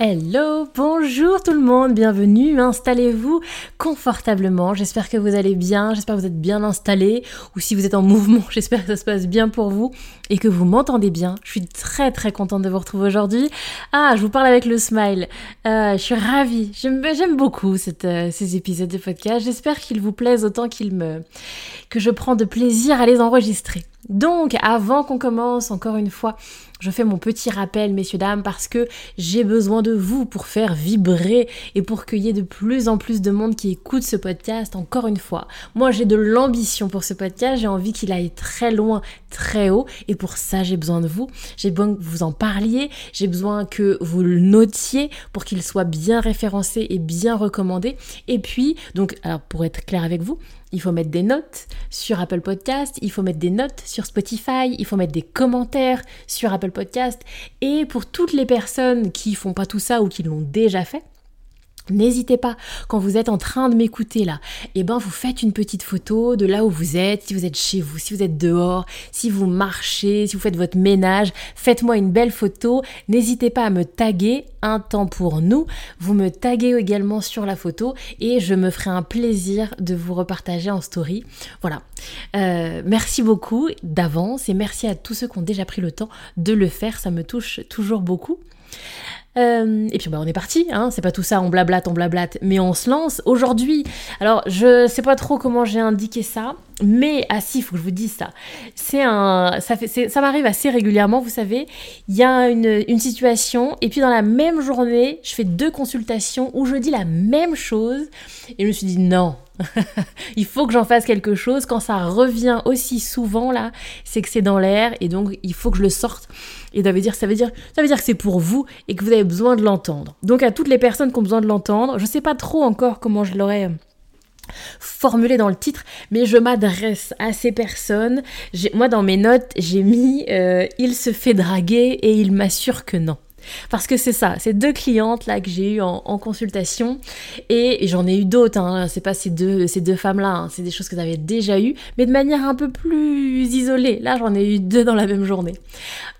Hello, bonjour tout le monde, bienvenue, installez-vous confortablement, j'espère que vous allez bien, j'espère que vous êtes bien installés, ou si vous êtes en mouvement, j'espère que ça se passe bien pour vous et que vous m'entendez bien. Je suis très très contente de vous retrouver aujourd'hui. Ah, je vous parle avec le smile, euh, je suis ravie, j'aime beaucoup euh, ces épisodes de podcast, j'espère qu'ils vous plaisent autant qu'ils me... que je prends de plaisir à les enregistrer. Donc, avant qu'on commence, encore une fois, je fais mon petit rappel, messieurs, dames, parce que j'ai besoin de vous pour faire vibrer et pour qu'il y ait de plus en plus de monde qui écoute ce podcast, encore une fois. Moi, j'ai de l'ambition pour ce podcast, j'ai envie qu'il aille très loin, très haut, et pour ça, j'ai besoin de vous. J'ai besoin que vous en parliez, j'ai besoin que vous le notiez pour qu'il soit bien référencé et bien recommandé. Et puis, donc, alors pour être clair avec vous, il faut mettre des notes sur Apple Podcast, il faut mettre des notes sur Spotify, il faut mettre des commentaires sur Apple Podcast. Et pour toutes les personnes qui font pas tout ça ou qui l'ont déjà fait, N'hésitez pas, quand vous êtes en train de m'écouter là, eh ben vous faites une petite photo de là où vous êtes, si vous êtes chez vous, si vous êtes dehors, si vous marchez, si vous faites votre ménage, faites-moi une belle photo. N'hésitez pas à me taguer un temps pour nous. Vous me taguez également sur la photo et je me ferai un plaisir de vous repartager en story. Voilà. Euh, merci beaucoup d'avance et merci à tous ceux qui ont déjà pris le temps de le faire. Ça me touche toujours beaucoup. Euh, et puis bah, on est parti, hein, c'est pas tout ça, on blablate, on blablate, mais on se lance. Aujourd'hui, alors je sais pas trop comment j'ai indiqué ça, mais ah si, faut que je vous dise ça. C'est un, ça fait, ça m'arrive assez régulièrement, vous savez. Il y a une, une, situation et puis dans la même journée, je fais deux consultations où je dis la même chose et je me suis dit non, il faut que j'en fasse quelque chose. Quand ça revient aussi souvent là, c'est que c'est dans l'air et donc il faut que je le sorte. Et ça veut dire, ça veut dire, ça veut dire que c'est pour vous et que vous avez besoin de l'entendre. Donc à toutes les personnes qui ont besoin de l'entendre, je sais pas trop encore comment je l'aurais formulé dans le titre, mais je m'adresse à ces personnes. Moi, dans mes notes, j'ai mis euh, il se fait draguer et il m'assure que non. Parce que c'est ça, c'est deux clientes là que j'ai eu en, consultation et, j'en ai eu d'autres, hein, c'est pas ces deux, ces deux femmes-là, hein. c'est des choses que j'avais déjà eues, mais de manière un peu plus isolée. Là, j'en ai eu deux dans la même journée.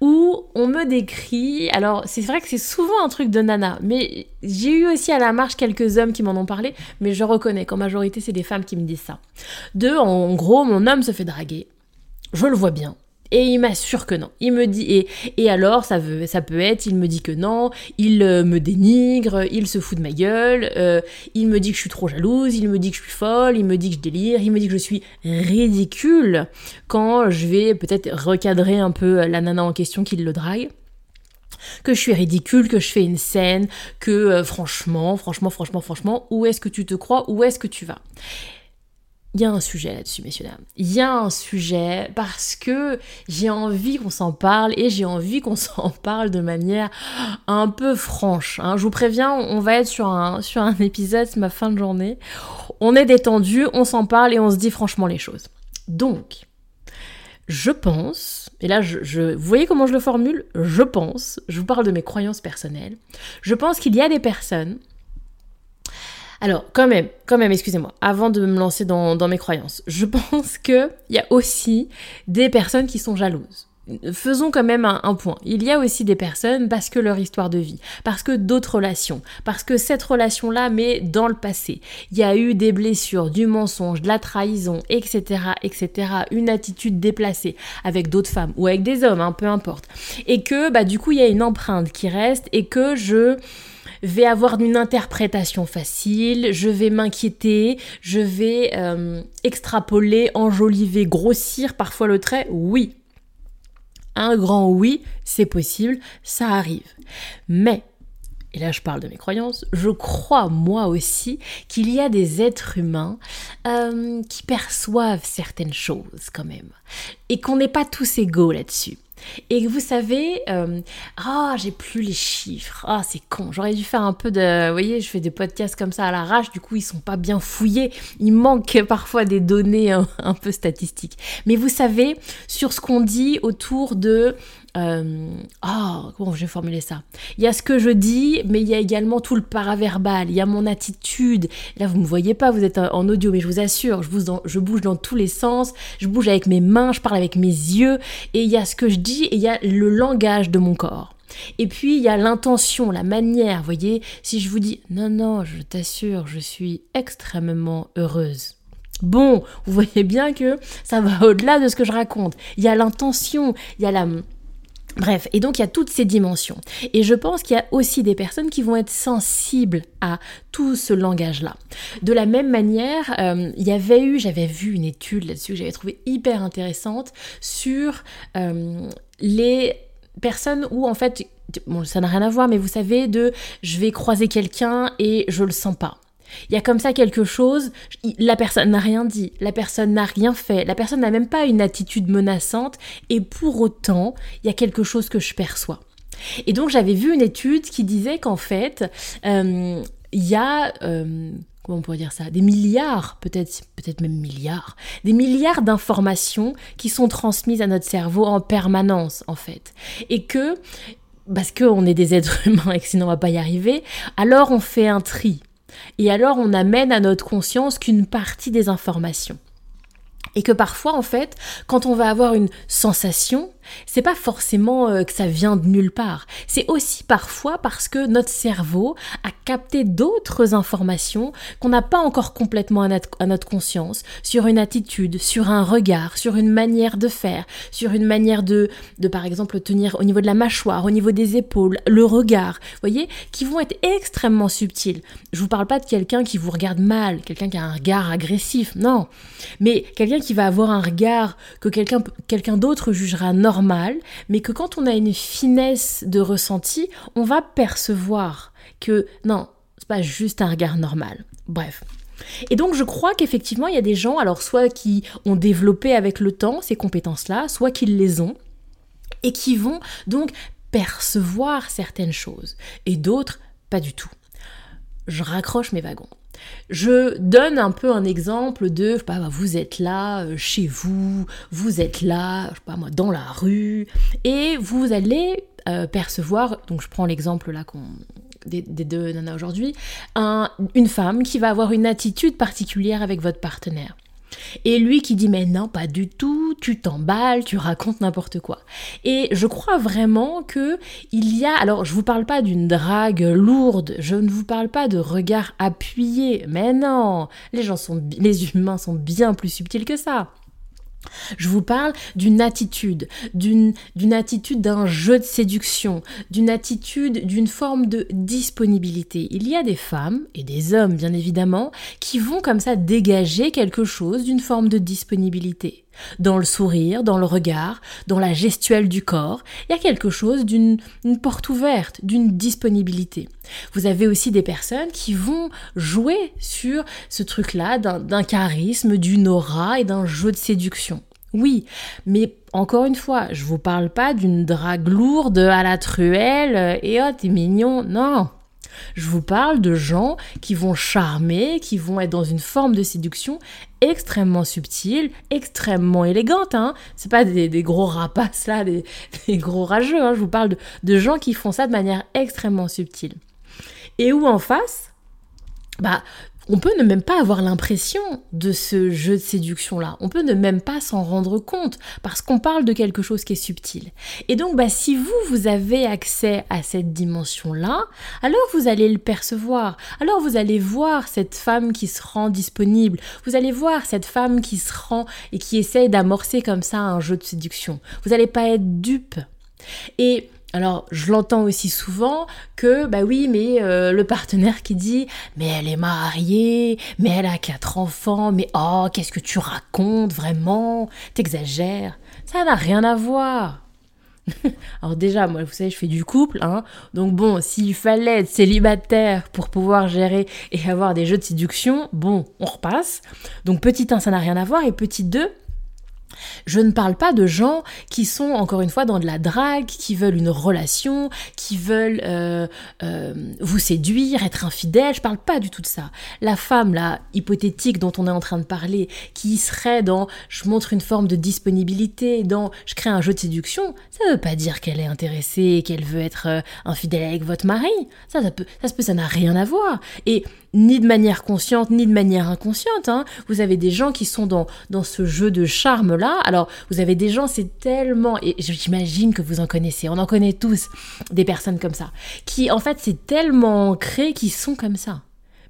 Où on me décrit, alors c'est vrai que c'est souvent un truc de nana, mais j'ai eu aussi à la marche quelques hommes qui m'en ont parlé, mais je reconnais qu'en majorité, c'est des femmes qui me disent ça. Deux, en gros, mon homme se fait draguer. Je le vois bien, et il m'assure que non. Il me dit et, et alors ça veut ça peut être il me dit que non, il euh, me dénigre, il se fout de ma gueule, euh, il me dit que je suis trop jalouse, il me dit que je suis folle, il me dit que je délire, il me dit que je suis ridicule quand je vais peut-être recadrer un peu la nana en question qui le drague que je suis ridicule, que je fais une scène, que euh, franchement, franchement, franchement, franchement, où est-ce que tu te crois, où est-ce que tu vas? Il y a un sujet là-dessus, messieurs, dames. Il y a un sujet parce que j'ai envie qu'on s'en parle et j'ai envie qu'on s'en parle de manière un peu franche. Hein. Je vous préviens, on va être sur un, sur un épisode, c'est ma fin de journée. On est détendu, on s'en parle et on se dit franchement les choses. Donc, je pense, et là, je, vous voyez comment je le formule? Je pense, je vous parle de mes croyances personnelles, je pense qu'il y a des personnes alors, quand même, quand même, excusez-moi, avant de me lancer dans, mes croyances, je pense qu'il y a aussi des personnes qui sont jalouses. Faisons quand même un, point. Il y a aussi des personnes parce que leur histoire de vie, parce que d'autres relations, parce que cette relation-là, mais dans le passé, il y a eu des blessures, du mensonge, de la trahison, etc., etc., une attitude déplacée avec d'autres femmes ou avec des hommes, hein, peu importe. Et que, bah, du coup, il y a une empreinte qui reste et que je vais avoir une interprétation facile, je vais m'inquiéter, je vais euh, extrapoler, enjoliver, grossir parfois le trait, oui. Un grand oui, c'est possible, ça arrive. Mais et là je parle de mes croyances, je crois moi aussi qu'il y a des êtres humains euh, qui perçoivent certaines choses quand même, et qu'on n'est pas tous égaux là-dessus. Et vous savez, euh, ah, j'ai plus les chiffres. Ah, c'est con. J'aurais dû faire un peu de. Vous voyez, je fais des podcasts comme ça à l'arrache, du coup, ils sont pas bien fouillés. Il manque parfois des données un peu statistiques. Mais vous savez, sur ce qu'on dit autour de euh, oh, comment je vais formuler ça? Il y a ce que je dis, mais il y a également tout le paraverbal, il y a mon attitude. Là, vous ne me voyez pas, vous êtes en audio, mais je vous assure, je je bouge dans tous les sens, je bouge avec mes mains, je parle avec mes yeux, et il y a ce que je dis, et il y a le langage de mon corps. Et puis il y a l'intention, la manière, voyez, si je vous dis non, non, je t'assure, je suis extrêmement heureuse. Bon, vous voyez bien que ça va au-delà de ce que je raconte. Il y a l'intention, il y a la, Bref, et donc il y a toutes ces dimensions. Et je pense qu'il y a aussi des personnes qui vont être sensibles à tout ce langage-là. De la même manière, euh, il y avait eu, j'avais vu une étude là-dessus que j'avais trouvé hyper intéressante sur euh, les personnes où en fait, bon ça n'a rien à voir, mais vous savez, de je vais croiser quelqu'un et je le sens pas. Il y a comme ça quelque chose, la personne n'a rien dit, la personne n'a rien fait, la personne n'a même pas une attitude menaçante, et pour autant, il y a quelque chose que je perçois. Et donc j'avais vu une étude qui disait qu'en fait, euh, il y a... Euh, comment on pourrait dire ça, des milliards, peut-être peut-être même milliards, des milliards d'informations qui sont transmises à notre cerveau en permanence en fait. Et que, parce qu'on est des êtres humains et que sinon on va pas y arriver, alors on fait un tri. Et alors on amène à notre conscience qu'une partie des informations. Et que parfois, en fait, quand on va avoir une sensation, c'est pas forcément euh, que ça vient de nulle part. C'est aussi parfois parce que notre cerveau a capté d'autres informations qu'on n'a pas encore complètement à notre, conscience sur une attitude, sur un regard, sur une manière de faire, sur une manière de, de par exemple tenir au niveau de la mâchoire, au niveau des épaules, le regard, voyez, qui vont être extrêmement subtils. Je vous parle pas de quelqu'un qui vous regarde mal, quelqu'un qui a un regard agressif, non, mais quelqu'un qui va avoir un regard que quelqu'un quelqu'un d'autre jugera normal normal, mais que quand on a une finesse de ressenti, on va percevoir que non, c'est pas juste un regard normal. Bref. Et donc je crois qu'effectivement il y a des gens, alors soit qui ont développé avec le temps ces compétences-là, soit qui les ont, et qui vont donc percevoir certaines choses, et d'autres pas du tout. Je raccroche mes wagons. Je donne un peu un exemple de, pas, vous êtes là euh, chez vous, vous êtes là, je sais pas moi, dans la rue, et vous allez euh, percevoir, donc je prends l'exemple là qu'on des, deux nanas aujourd'hui, une femme qui va avoir une attitude particulière avec votre partenaire. Et lui qui dit mais non, pas du tout, tu t'emballes, tu racontes n'importe quoi. Et je crois vraiment que il y a, alors je vous parle pas d'une drague lourde, je ne vous parle pas de regard appuyé, mais non, les gens sont, les humains sont bien plus subtils que ça. Je vous parle d'une attitude, d'une attitude d'un jeu de séduction, d'une attitude, d'une forme de disponibilité. Il y a des femmes, et des hommes bien évidemment, qui vont comme ça dégager quelque chose d'une forme de disponibilité. Dans le sourire, dans le regard, dans la gestuelle du corps, il y a quelque chose d'une porte ouverte, d'une disponibilité. Vous avez aussi des personnes qui vont jouer sur ce truc-là d'un charisme, d'une aura et d'un jeu de séduction. Oui, mais encore une fois, je vous parle pas d'une drague lourde à la truelle et oh t'es mignon, non. Je vous parle de gens qui vont charmer, qui vont être dans une forme de séduction extrêmement subtile, extrêmement élégante. Hein. C'est pas des, gros rapaces là, des, gros rageux. Hein. Je vous parle de, de gens qui font ça de manière extrêmement subtile. Et où en face, bah, on peut ne même pas avoir l'impression de ce jeu de séduction-là. On peut ne même pas s'en rendre compte parce qu'on parle de quelque chose qui est subtil. Et donc, bah, si vous, vous avez accès à cette dimension-là, alors vous allez le percevoir. Alors vous allez voir cette femme qui se rend disponible. Vous allez voir cette femme qui se rend et qui essaye d'amorcer comme ça un jeu de séduction. Vous n'allez pas être dupe. Et alors, je l'entends aussi souvent que, bah oui, mais euh, le partenaire qui dit, mais elle est mariée, mais elle a quatre enfants, mais oh, qu'est-ce que tu racontes vraiment? T'exagères. Ça n'a rien à voir. Alors déjà, moi, vous savez, je fais du couple, hein. Donc bon, s'il fallait être célibataire pour pouvoir gérer et avoir des jeux de séduction, bon, on repasse. Donc petit 1, ça n'a rien à voir. Et petit 2, je ne parle pas de gens qui sont encore une fois dans de la drague, qui veulent une relation, qui veulent euh, euh, vous séduire, être infidèle. Je parle pas du tout de ça. La femme là hypothétique dont on est en train de parler, qui serait dans je montre une forme de disponibilité, dans je crée un jeu de séduction, ça ne veut pas dire qu'elle est intéressée, qu'elle veut être euh, infidèle avec votre mari. Ça, ça peut, ça peut, ça n'a rien à voir. Et ni de manière consciente, ni de manière inconsciente. Hein. Vous avez des gens qui sont dans, dans ce jeu de charme-là. Alors, vous avez des gens, c'est tellement... Et j'imagine que vous en connaissez, on en connaît tous, des personnes comme ça, qui, en fait, c'est tellement ancré qu'ils sont comme ça.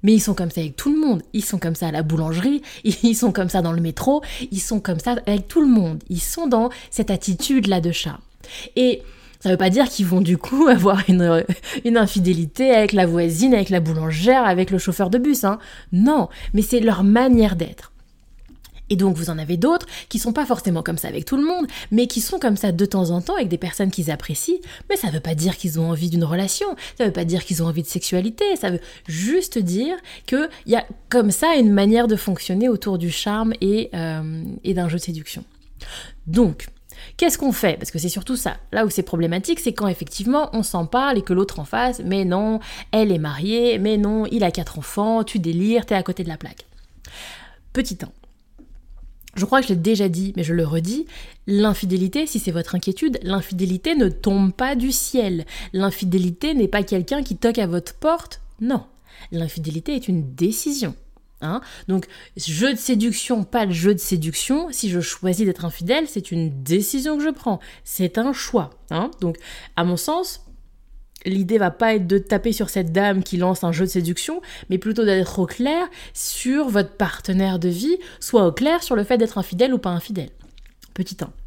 Mais ils sont comme ça avec tout le monde. Ils sont comme ça à la boulangerie, ils sont comme ça dans le métro, ils sont comme ça avec tout le monde. Ils sont dans cette attitude-là de chat. Et ça veut pas dire qu'ils vont du coup avoir une, une, infidélité avec la voisine, avec la boulangère, avec le chauffeur de bus. Hein. Non, mais c'est leur manière d'être. Et donc vous en avez d'autres qui sont pas forcément comme ça avec tout le monde, mais qui sont comme ça de temps en temps avec des personnes qu'ils apprécient. Mais ça veut pas dire qu'ils ont envie d'une relation, ça veut pas dire qu'ils ont envie de sexualité, ça veut juste dire qu'il y a comme ça une manière de fonctionner autour du charme et, euh, et d'un jeu de séduction. Donc, Qu'est-ce qu'on fait? Parce que c'est surtout ça. Là où c'est problématique, c'est quand effectivement on s'en parle et que l'autre en face, mais non, elle est mariée, mais non, il a quatre enfants, tu délires, t'es à côté de la plaque. Petit 1. Je crois que je l'ai déjà dit, mais je le redis, l'infidélité, si c'est votre inquiétude, l'infidélité ne tombe pas du ciel. L'infidélité n'est pas quelqu'un qui toque à votre porte, non. L'infidélité est une décision. Hein. Donc, jeu de séduction, pas le jeu de séduction. Si je choisis d'être infidèle, c'est une décision que je prends. C'est un choix. Hein. Donc, à mon sens, l'idée va pas être de taper sur cette dame qui lance un jeu de séduction, mais plutôt d'être au clair sur votre partenaire de vie, soit au clair sur le fait d'être infidèle ou pas infidèle. Petit 1.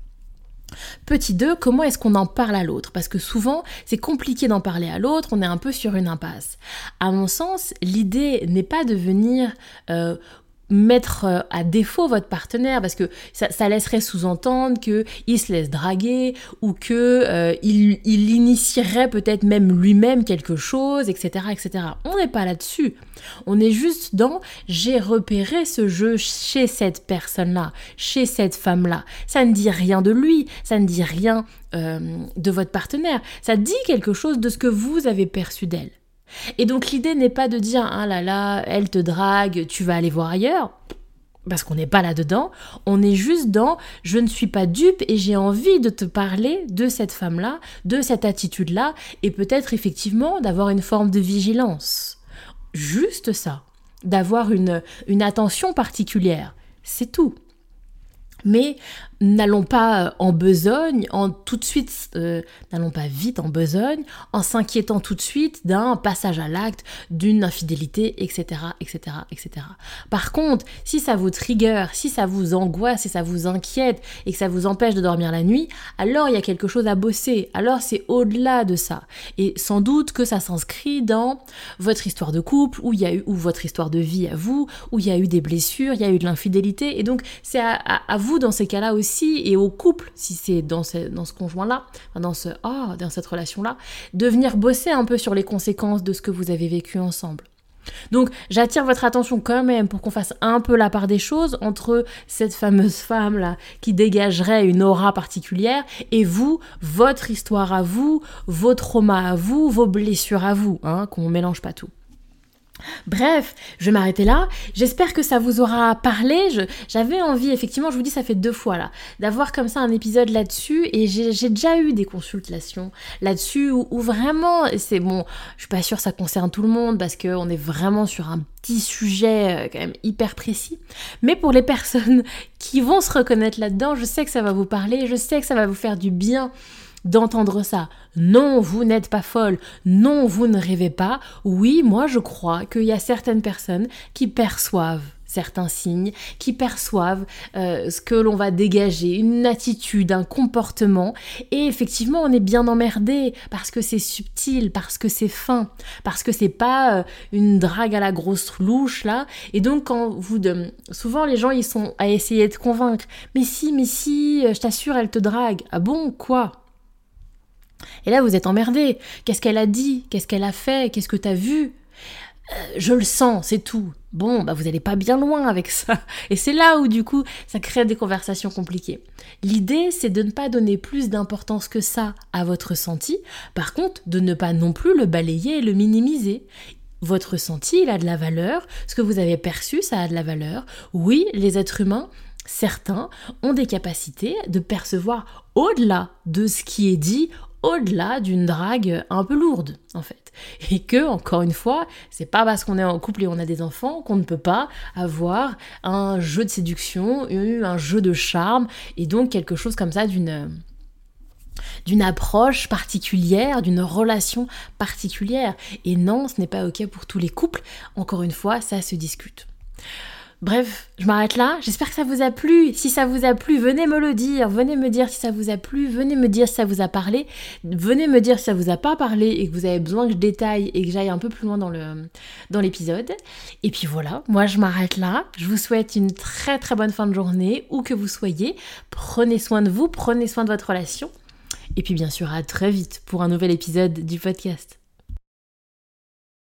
Petit 2, comment est-ce qu'on en parle à l'autre? Parce que souvent, c'est compliqué d'en parler à l'autre, on est un peu sur une impasse. À mon sens, l'idée n'est pas de venir euh, mettre euh, à défaut votre partenaire parce que ça, laisserait sous-entendre que il se laisse draguer ou que euh, il, initierait peut-être même lui-même quelque chose, etc., etc. On n'est pas là-dessus. On est juste dans j'ai repéré ce jeu chez cette personne-là, chez cette femme-là. Ça ne dit rien de lui, ça ne dit rien euh, de votre partenaire. Ça dit quelque chose de ce que vous avez perçu d'elle. Et donc l'idée n'est pas de dire ah là là, elle te drague, tu vas aller voir ailleurs. Parce qu'on n'est pas là-dedans, on est juste dans je ne suis pas dupe et j'ai envie de te parler de cette femme-là, de cette attitude-là, et peut-être effectivement d'avoir une forme de vigilance. Juste ça, d'avoir une, une attention particulière. C'est tout. Mais n'allons pas euh, en besogne, en tout de suite, euh, n'allons pas vite en besogne, en s'inquiétant tout de suite d'un passage à l'acte, d'une infidélité, etc., etc., etc. Par contre, si ça vous trigger, si ça vous angoisse, si ça vous inquiète et que ça vous empêche de dormir la nuit, alors il y a quelque chose à bosser. Alors c'est au-delà de ça. Et sans doute que ça s'inscrit dans votre histoire de couple, où il y a eu, ou votre histoire de vie à vous, où il y a eu des blessures, il y a eu de l'infidélité. Et donc c'est à, à vous dans ces cas-là aussi et au couple, si c'est dans ce, conjoint-là, dans, ce, oh, dans cette relation-là, de venir bosser un peu sur les conséquences de ce que vous avez vécu ensemble. Donc j'attire votre attention quand même pour qu'on fasse un peu la part des choses entre cette fameuse femme là qui dégagerait une aura particulière et vous, votre histoire à vous, vos traumas à vous, vos blessures à vous, hein, qu'on mélange pas tout. Bref, je vais m'arrêter là. J'espère que ça vous aura parlé. J'avais envie, effectivement, je vous dis, ça fait deux fois là, d'avoir comme ça un épisode là-dessus. Et j'ai déjà eu des consultations là-dessus où, vraiment, c'est bon, je suis pas sûre que ça concerne tout le monde parce qu'on est vraiment sur un petit sujet euh, quand même hyper précis. Mais pour les personnes qui vont se reconnaître là-dedans, je sais que ça va vous parler, je sais que ça va vous faire du bien d'entendre ça. Non, vous n'êtes pas folle. Non, vous ne rêvez pas. Oui, moi je crois qu'il y a certaines personnes qui perçoivent certains signes, qui perçoivent euh, ce que l'on va dégager, une attitude, un comportement. Et effectivement, on est bien emmerdé parce que c'est subtil, parce que c'est fin, parce que c'est pas euh, une drague à la grosse louche là. Et donc, quand vous. De... Souvent, les gens, ils sont à essayer de convaincre. Mais si, mais si, euh, je t'assure, elle te drague. Ah bon, quoi? Et là, vous êtes emmerdé. Qu'est-ce qu'elle a dit? Qu'est-ce qu'elle a fait? Qu'est-ce que tu as vu? Euh, je le sens, c'est tout. Bon, bah vous n'allez pas bien loin avec ça. Et c'est là où du coup, ça crée des conversations compliquées. L'idée, c'est de ne pas donner plus d'importance que ça à votre ressenti. Par contre, de ne pas non plus le balayer et le minimiser. Votre ressenti, il a de la valeur. Ce que vous avez perçu, ça a de la valeur. Oui, les êtres humains, certains, ont des capacités de percevoir au-delà de ce qui est dit, au-delà d'une drague un peu lourde, en fait. Et que, encore une fois, c'est pas parce qu'on est en couple et on a des enfants qu'on ne peut pas avoir un jeu de séduction, un jeu de charme, et donc quelque chose comme ça d'une d'une approche particulière, d'une relation particulière. Et non, ce n'est pas OK pour tous les couples. Encore une fois, ça se discute. Bref, je m'arrête là. J'espère que ça vous a plu. Si ça vous a plu, venez me le dire. Venez me dire si ça vous a plu. Venez me dire si ça vous a parlé. Venez me dire si ça vous a pas parlé et que vous avez besoin que je détaille et que j'aille un peu plus loin dans le dans l'épisode. Et puis voilà, moi je m'arrête là. Je vous souhaite une très très bonne fin de journée où que vous soyez. Prenez soin de vous, prenez soin de votre relation. Et puis bien sûr, à très vite pour un nouvel épisode du podcast.